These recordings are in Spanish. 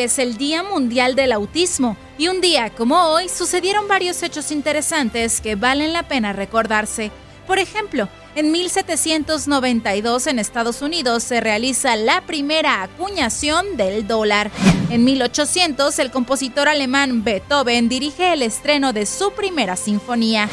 Es el Día Mundial del Autismo y un día como hoy sucedieron varios hechos interesantes que valen la pena recordarse. Por ejemplo, en 1792 en Estados Unidos se realiza la primera acuñación del dólar. En 1800 el compositor alemán Beethoven dirige el estreno de su primera sinfonía.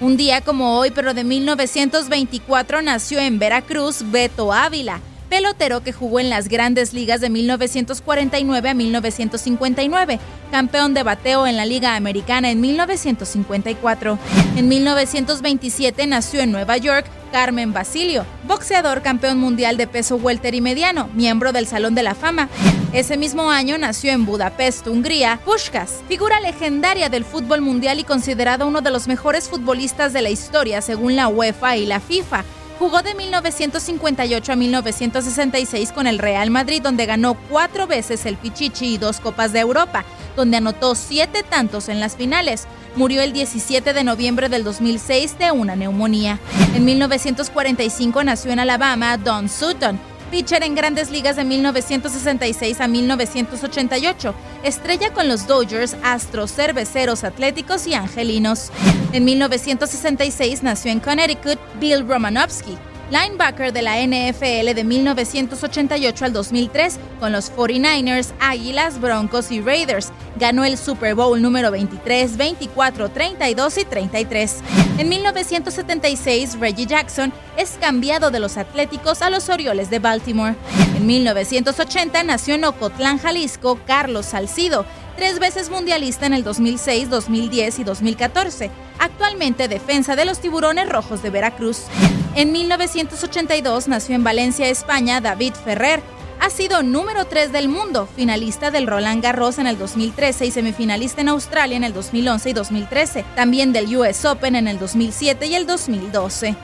Un día como hoy, pero de 1924, nació en Veracruz Beto Ávila, pelotero que jugó en las grandes ligas de 1949 a 1959, campeón de bateo en la Liga Americana en 1954. En 1927 nació en Nueva York Carmen Basilio, boxeador campeón mundial de peso welter y mediano, miembro del Salón de la Fama. Ese mismo año nació en Budapest, Hungría, Pushkas, figura legendaria del fútbol mundial y considerado uno de los mejores futbolistas de la historia según la UEFA y la FIFA. Jugó de 1958 a 1966 con el Real Madrid, donde ganó cuatro veces el Pichichi y dos Copas de Europa, donde anotó siete tantos en las finales. Murió el 17 de noviembre del 2006 de una neumonía. En 1945 nació en Alabama Don Sutton, pitcher en grandes ligas de 1966 a 1988, estrella con los Dodgers, Astros, Cerveceros, Atléticos y Angelinos. En 1966 nació en Connecticut Bill Romanowski, linebacker de la NFL de 1988 al 2003 con los 49ers, Águilas, Broncos y Raiders. Ganó el Super Bowl número 23, 24, 32 y 33. En 1976, Reggie Jackson es cambiado de los Atléticos a los Orioles de Baltimore. En 1980 nació en Ocotlán, Jalisco, Carlos Salcido, tres veces mundialista en el 2006, 2010 y 2014. Actualmente defensa de los Tiburones Rojos de Veracruz. En 1982 nació en Valencia, España, David Ferrer. Ha sido número 3 del mundo, finalista del Roland Garros en el 2013 y semifinalista en Australia en el 2011 y 2013, también del US Open en el 2007 y el 2012.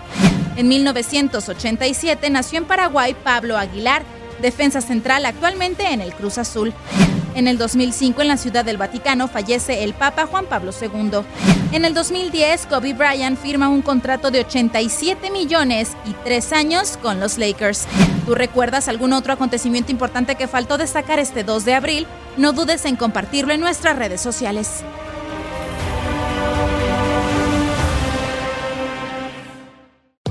En 1987 nació en Paraguay Pablo Aguilar, defensa central actualmente en el Cruz Azul. En el 2005 en la Ciudad del Vaticano fallece el Papa Juan Pablo II. En el 2010 Kobe Bryant firma un contrato de 87 millones y 3 años con los Lakers. ¿Tú recuerdas algún otro acontecimiento importante que faltó destacar este 2 de abril? No dudes en compartirlo en nuestras redes sociales.